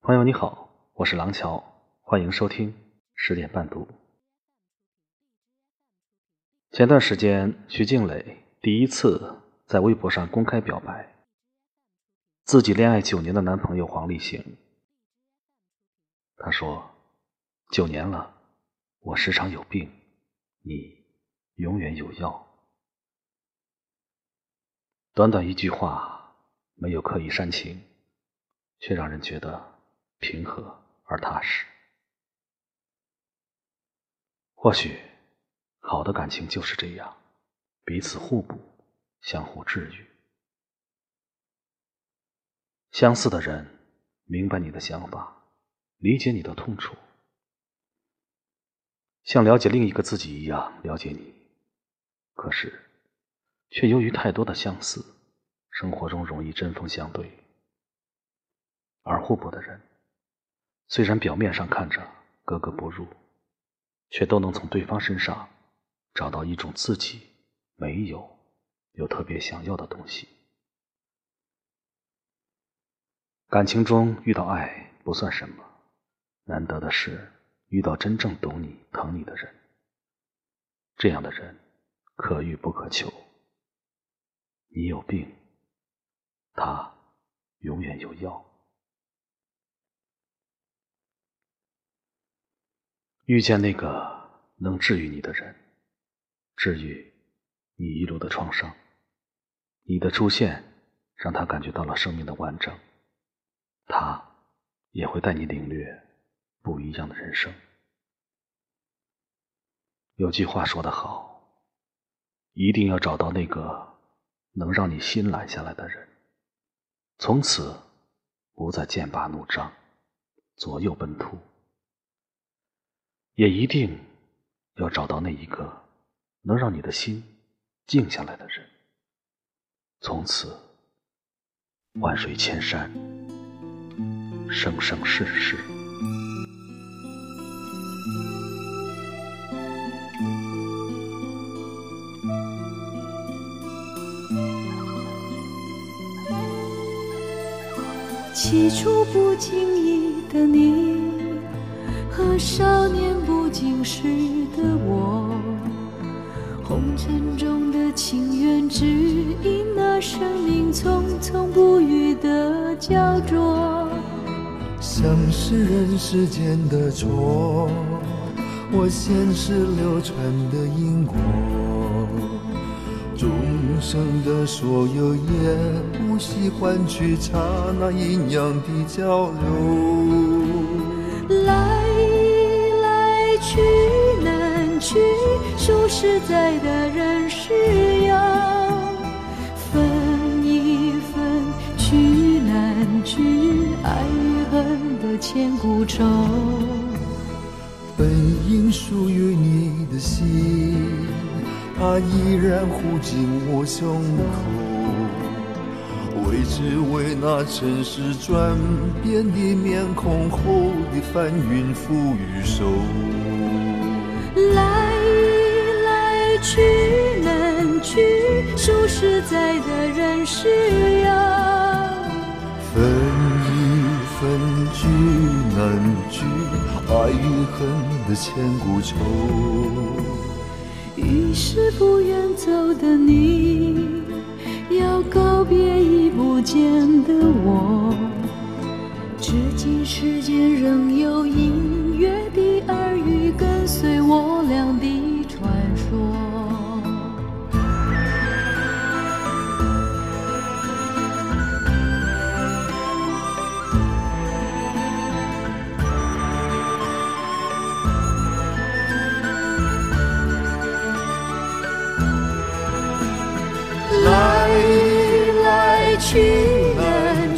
朋友你好，我是廊桥，欢迎收听十点半读。前段时间，徐静蕾第一次在微博上公开表白，自己恋爱九年的男朋友黄立行。她说：“九年了，我时常有病，你永远有药。”短短一句话，没有刻意煽情，却让人觉得。平和而踏实。或许，好的感情就是这样，彼此互补，相互治愈。相似的人，明白你的想法，理解你的痛楚，像了解另一个自己一样了解你。可是，却由于太多的相似，生活中容易针锋相对，而互补的人。虽然表面上看着格格不入，却都能从对方身上找到一种自己没有又特别想要的东西。感情中遇到爱不算什么，难得的是遇到真正懂你、疼你的人。这样的人可遇不可求。你有病，他永远有药。遇见那个能治愈你的人，治愈你一路的创伤。你的出现让他感觉到了生命的完整，他也会带你领略不一样的人生。有句话说得好，一定要找到那个能让你心懒下来的人，从此不再剑拔弩张，左右奔突。也一定要找到那一个能让你的心静下来的人，从此万水千山，生生世世。起初不经意的你和少年不。经事的我，红尘中的情缘，只因那生命匆匆不语的焦灼。像是人世间的错，我前世流传的因果，众生的所有也不惜换取刹那阴阳的交流。难去，数十载的人世游分一分。去难去，爱与恨的千古愁。本应属于你的心，它依然护紧我胸口。为只为那尘世转变的面孔后的翻云覆雨手。来来去难去，数十载的人是要分一分聚难聚，爱与恨的千古愁。于是不愿走的你，要告别已不见的我。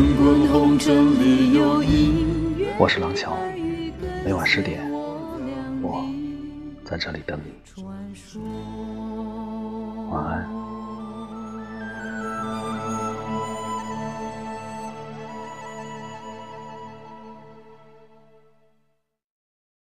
滚滚红尘里有音乐。我是廊桥，每晚十点，我在这里等你。晚安。